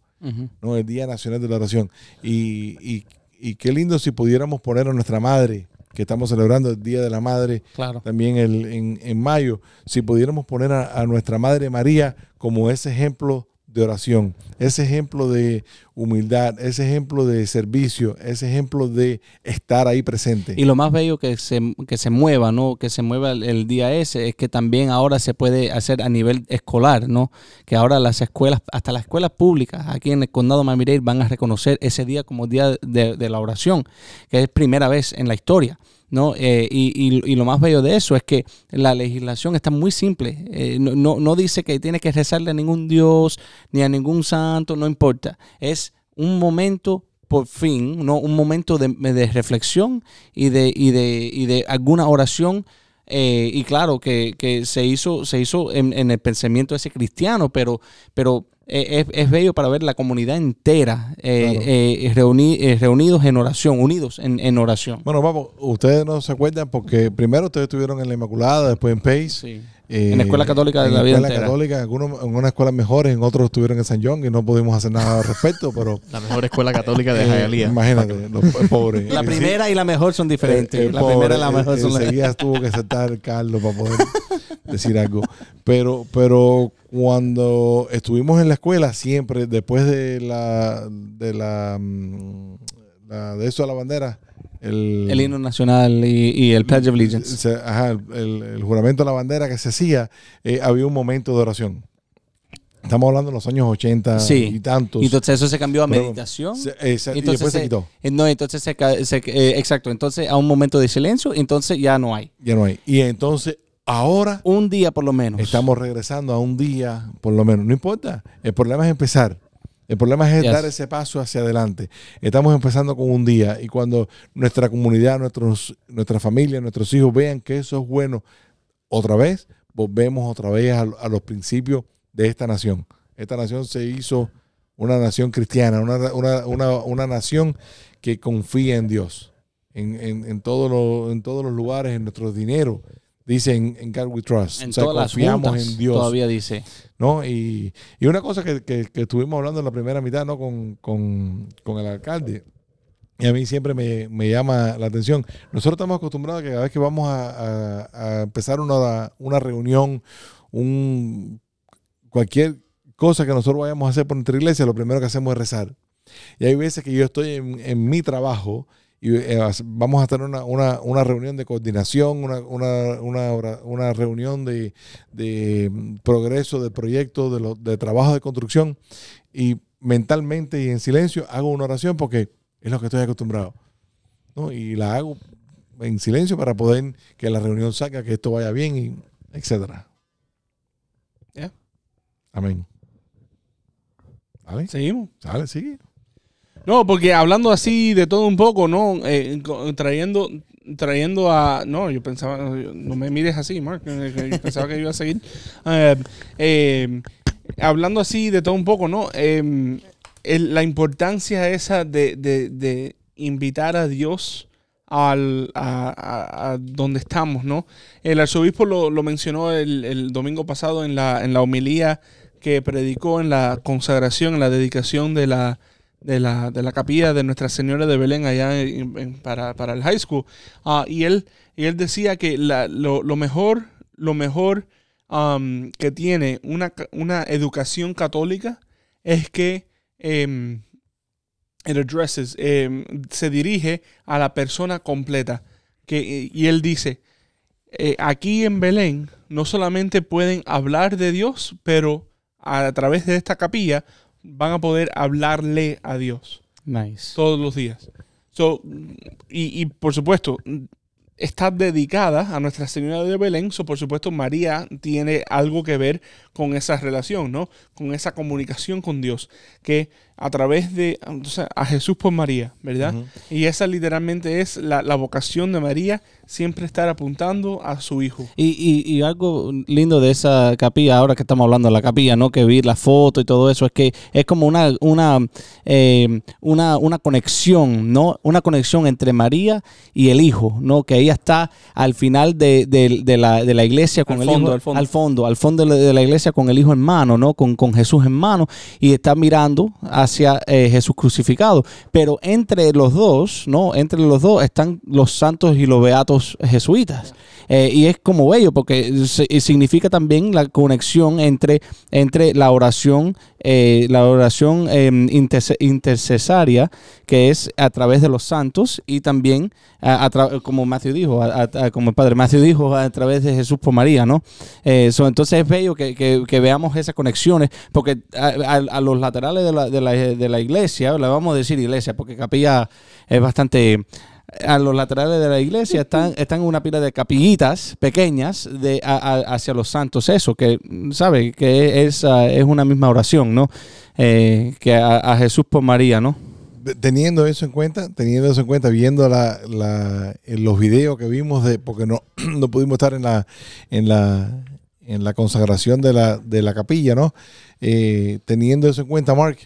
¿no? el Día Nacional de la Oración. Y, y- y qué lindo si pudiéramos poner a nuestra madre, que estamos celebrando el Día de la Madre Claro. también el- en, en mayo, si pudiéramos poner a, a nuestra Madre María como ese ejemplo de oración, ese ejemplo de humildad, ese ejemplo de servicio, ese ejemplo de estar ahí presente. Y lo más bello que se, que se mueva, ¿no? Que se mueva el, día ese, es que también ahora se puede hacer a nivel escolar, ¿no? Que ahora las escuelas, hasta las escuelas públicas aquí en el condado Miami-Dade van a reconocer ese día como día de, de la oración, que es primera vez en la historia. ¿No? Eh, y, y- y lo más bello de eso es que la legislación está muy simple. Eh, no, no, no dice que tiene que rezarle a ningún dios ni a ningún santo, no importa. Es un momento por fin, ¿no? un momento de, de reflexión y de, y de, y de alguna oración. eh, y claro que, que se hizo, se hizo en, en el pensamiento ese cristiano, pero, pero eh, es, es bello para ver la comunidad entera eh, Claro. eh, reuni- eh, reunidos en oración, unidos en, en oración. Bueno, vamos, ustedes no se acuerdan porque primero ustedes estuvieron en la Inmaculada, después en Pace. Sí. eh, En la escuela católica de en la vida escuela entera. católica, en, algunos, en unas escuelas mejores, en otros estuvieron en San John y no pudimos hacer nada al respecto, pero [LAUGHS] La mejor escuela católica de eh, Hialeah. imagínate, los pobres. La sí, primera y la mejor son diferentes. la pobre, primera y la eh, mejor son enseguida tuvo que saltar Carlos para poder decir algo. Pero, pero cuando estuvimos en la escuela, siempre después de la de la, mm, la- de eso de la bandera, el, el himno nacional y, y el Pledge of Allegiance. ajá, el, el- juramento de la bandera que se hacía, eh, había un momento de oración. Estamos hablando de los años 80 Sí. y tantos. Y entonces eso se cambió a Pero- meditación. Se- eh, se- y Entonces después se se- quitó. Eh, No, entonces se, se- eh, exacto, entonces a un momento de silencio, entonces ya no hay. Ya no hay. Y entonces, ahora Un día por lo menos. Estamos regresando a un día, por lo menos. No importa. El problema es empezar. El problema es Yes. dar ese paso hacia adelante. Estamos empezando con un día y cuando nuestra comunidad, nuestros, nuestra familia, nuestros hijos vean que eso es bueno, otra vez volvemos otra vez a, a los principios de esta nación. Esta nación se hizo una nación cristiana, una, una- una- una nación que confía en Dios, en, en, en todos los- en todos los lugares, en nuestro dinero. Dice en, en God we trust. en O sea, todas confiamos en Dios. todavía dice. ¿no? Y, y una cosa que, que- que estuvimos hablando en la primera mitad, ¿no? Con, con- con el alcalde. Y a mí siempre me, me llama la atención. Nosotros estamos acostumbrados a que cada vez que vamos a, a- a empezar una, una reunión, un cualquier cosa que nosotros vayamos a hacer por nuestra iglesia, lo primero que hacemos es rezar. Y hay veces que yo estoy en, en mi trabajo y eh, vamos a tener una, una- una reunión de coordinación, una, una- una hora- una reunión de, de mm, progreso de proyectos, de, lo- de trabajo de construcción y mentalmente y en silencio hago una oración porque es lo que estoy acostumbrado. ¿no? Y la hago en silencio para poder que la reunión salga, que esto vaya bien y etcétera. Amén. ¿Vale? Seguimos. ¿Sale? Sigue. No, porque hablando así de todo un poco, ¿no? Eh, trayendo, trayendo a... No, yo pensaba... No me mires así, Mark. pensaba que iba a seguir. Eh, eh, hablando así de todo un poco, ¿no? El- la importancia esa de, de- de invitar a Dios al, a, a- a donde estamos, ¿no? El arzobispo lo, lo mencionó el, el domingo pasado en la, en la homilía que predicó en la consagración, en la dedicación de la, de la, de la capilla de Nuestra Señora de Belén allá en- para, para el high school. Ah, y, él, y él decía que la- lo, lo mejor, lo mejor um, que tiene una, una educación católica es que em, addresses, em, se dirige a la persona completa. Que, y él dice, eh, aquí en Belén no solamente pueden hablar de Dios, pero a través de esta capilla van a poder hablarle a Dios Nice. todos los días. So, y, y por supuesto, está dedicada a Nuestra Señora de Belén, so por supuesto María tiene algo que ver con esa relación, ¿no? Con esa comunicación con Dios, que a través de o sea, a Jesús por María, ¿verdad? Y esa literalmente es la, la vocación de María, siempre estar apuntando a su hijo. Y, y- y algo lindo de esa capilla, ahora que estamos hablando de la capilla, ¿no? Que vi la foto y todo eso, es que es como una, una, eh, una, una conexión, ¿no? Una conexión entre María y el Hijo, ¿no? Que ella está al final de, de- de la, de la iglesia con Al el fondo, Hijo. al fondo. al fondo, al fondo de la- de la iglesia con el Hijo en mano, ¿no? Con, con Jesús en mano y está mirando hacia eh, Jesús crucificado. Pero entre los dos, ¿no? Entre los dos están los santos y los beatos jesuitas. Eh, y es como bello porque significa también la conexión entre, entre la oración, eh, la oración interce- intercesaria, que es a través de los santos, y también, como Matthew dijo, como el padre Matthew dijo, a través de Jesús por María, ¿no? Eh, entonces es bello que, que- veamos esas conexiones, porque a los laterales de la, de, la, de la iglesia, le vamos a decir iglesia, porque capilla es bastante a los laterales de la iglesia están, están una pila de capillitas pequeñas de, a- a- hacia los santos. Eso, que, ¿sabe? Que es, es una misma oración, ¿no? Eh, que a, a Jesús por María, ¿no? teniendo eso en cuenta, teniendo eso en cuenta, viendo la, la- los videos que vimos de, porque no, [CLEARS THROAT] no pudimos estar en la, en la, en la consagración de la, de la capilla, ¿no? Eh, teniendo eso en cuenta, Mark,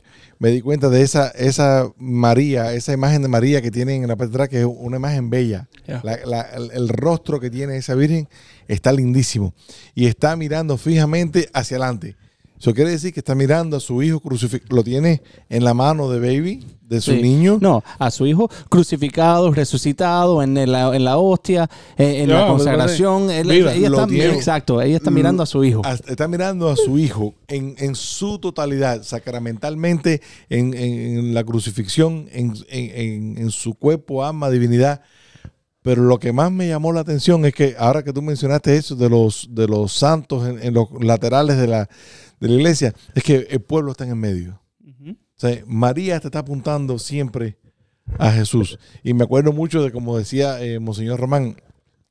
me di cuenta de esa, esa María, esa imagen de María que tienen en la parte de atrás, que es una imagen bella. Ya. La- la- el, el rostro que tiene esa Virgen está lindísimo. Y está mirando fijamente hacia adelante. Eso quiere decir que está mirando a su hijo crucificado. Lo tiene en la mano de baby, de su Sí. niño. No, a su hijo crucificado, resucitado en la, en la hostia, eh, en la consagración. Él- ella está, tiene. exacto, ella está mirando a su hijo. Está mirando a su hijo en, en su totalidad, sacramentalmente, en, en- en la crucifixión, en, en- en- en su cuerpo, alma, divinidad. Pero lo que más me llamó la atención es que ahora que tú mencionaste eso de los, de los santos en, en los laterales de la, de la iglesia, es que el pueblo está en el medio. O sea, María te está apuntando siempre a Jesús. Y me acuerdo mucho de, como decía eh, Monseñor Román,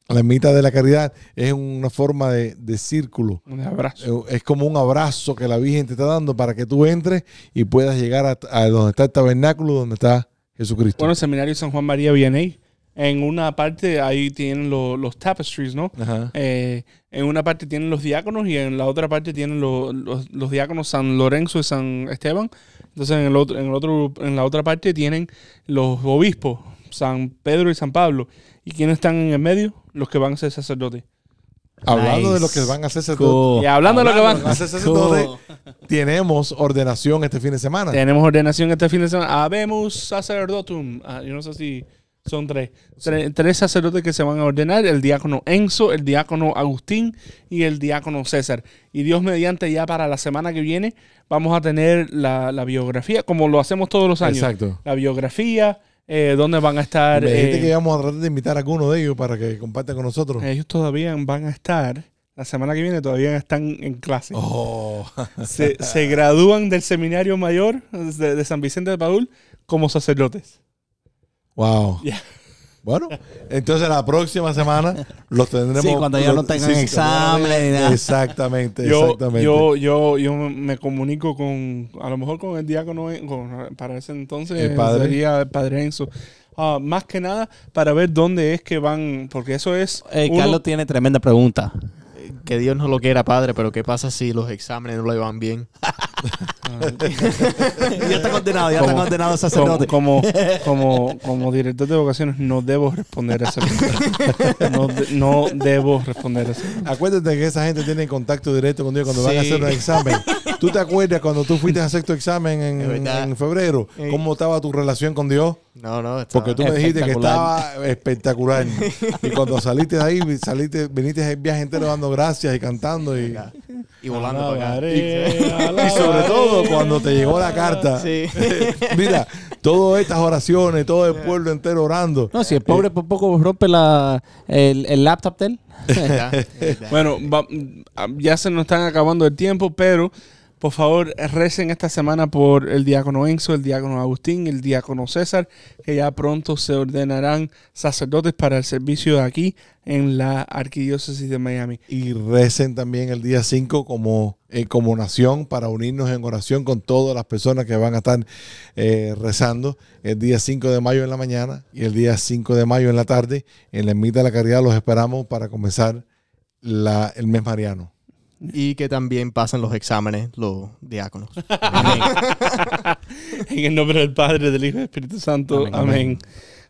la mitad de la caridad es una forma de, de círculo. Un abrazo. Eh, Es como un abrazo que la Virgen te está dando para que tú entres y puedas llegar a, a donde está el tabernáculo, donde está Jesucristo. Bueno, el seminario San Juan María Vianney. En una parte ahí tienen lo- los tapestries, ¿no? Ajá. Eh, en una parte tienen los diáconos y en la otra parte tienen lo- los, los diáconos San Lorenzo y San Esteban. Entonces en el otro, en el otro, en la otra parte tienen los obispos, San Pedro y San Pablo. ¿Y quiénes están en el medio? Los que van a ser sacerdotes. Hablando de lo que van a hacer Cool. sacerdotes, Y hablando de lo que van, a hacer sacerdotes, [LAUGHS] tenemos ordenación este fin de semana. tenemos ordenación este fin de semana. Habemos sacerdotum. Ah, yo no sé si son tres. Tre- Tres sacerdotes que se van a ordenar. El diácono Enzo, el diácono Agustín y el diácono César. Y Dios mediante ya para la semana que viene vamos a tener la, la biografía, como lo hacemos todos los años. Exacto. La biografía, eh, dónde van a estar. Me dijiste eh, que íbamos a tratar de invitar a alguno de ellos para que compartan con nosotros. ellos todavía van a estar, la semana que viene todavía están en clase. Oh. [LAUGHS] Se, se gradúan del seminario mayor de, de San Vicente de Paul como sacerdotes. Wow. Bueno, entonces la próxima semana los tendremos. Sí, cuando ya no los- tengan no exámenes tengan- ni nada. Exactamente, Yo, exactamente. yo, yo, yo me comunico con, a lo mejor con el diácono, eh, con- para ese entonces El padre. sería el padre Enzo. Ah, más que nada para ver dónde es que van, porque eso es... Eh, uno- Carlos tiene tremenda pregunta. Que Dios no lo quiera, padre, pero ¿qué pasa si los exámenes no le van bien? [LAUGHS] ya está condenado, ya está condenado sacerdote. como, como, como director de vocaciones no debo responder a esa pregunta. No, de- no debo responder a esa pregunta. Acuérdate que esa gente tiene contacto directo con Dios cuando van a hacer un examen. ¿Tú te acuerdas cuando tú fuiste a hacer tu examen en, febrero? ¿Cómo estaba tu relación con Dios? No, no. estaba- Porque tú me dijiste que estaba espectacular. y cuando saliste de ahí, saliste, viniste el viaje entero dando gracias y cantando. Y, Y volando para acá. Alabaré, y sobre todo cuando te llegó la carta. Sí. [LAUGHS] Mira, todas estas oraciones, todo el pueblo entero orando. No, si el pobre por poco rompe la, el, el laptop de él. [LAUGHS] Bueno, va- ya se nos están acabando el tiempo, pero Por favor, recen esta semana por el diácono Enzo, el diácono Agustín, el diácono César, que ya pronto se ordenarán sacerdotes para el servicio aquí en la Arquidiócesis de Miami. Y recen también el día 5 como, eh, nación para unirnos en oración con todas las personas que van a estar eh, rezando el día 5 de mayo en la mañana y el día 5 de mayo en la tarde. En la ermita de la caridad los esperamos para comenzar la- el mes mariano. [LAUGHS] Y que también pasen los exámenes los diáconos. [LAUGHS] En el nombre del Padre, del Hijo y del Espíritu Santo. Amén. Amén.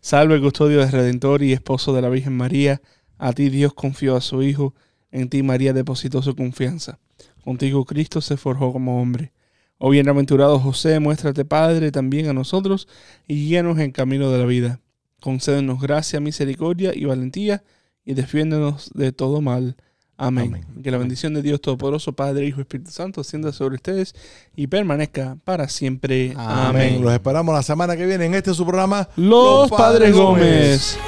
Salve, custodio del Redentor y esposo de la Virgen María. A ti Dios confió a su Hijo. En ti María depositó su confianza. Contigo Cristo se forjó como hombre. Oh bienaventurado José, muéstrate Padre también a nosotros y guíanos en camino de la vida. Concédenos gracia, misericordia y valentía y defiéndenos de todo mal. Amén. Amén. Que la bendición de Dios Todopoderoso, Padre, Hijo y Espíritu Santo, ascienda sobre ustedes y permanezca para siempre. Amén. Amén. Los esperamos la semana que viene en este su programa Los Padres Gómez.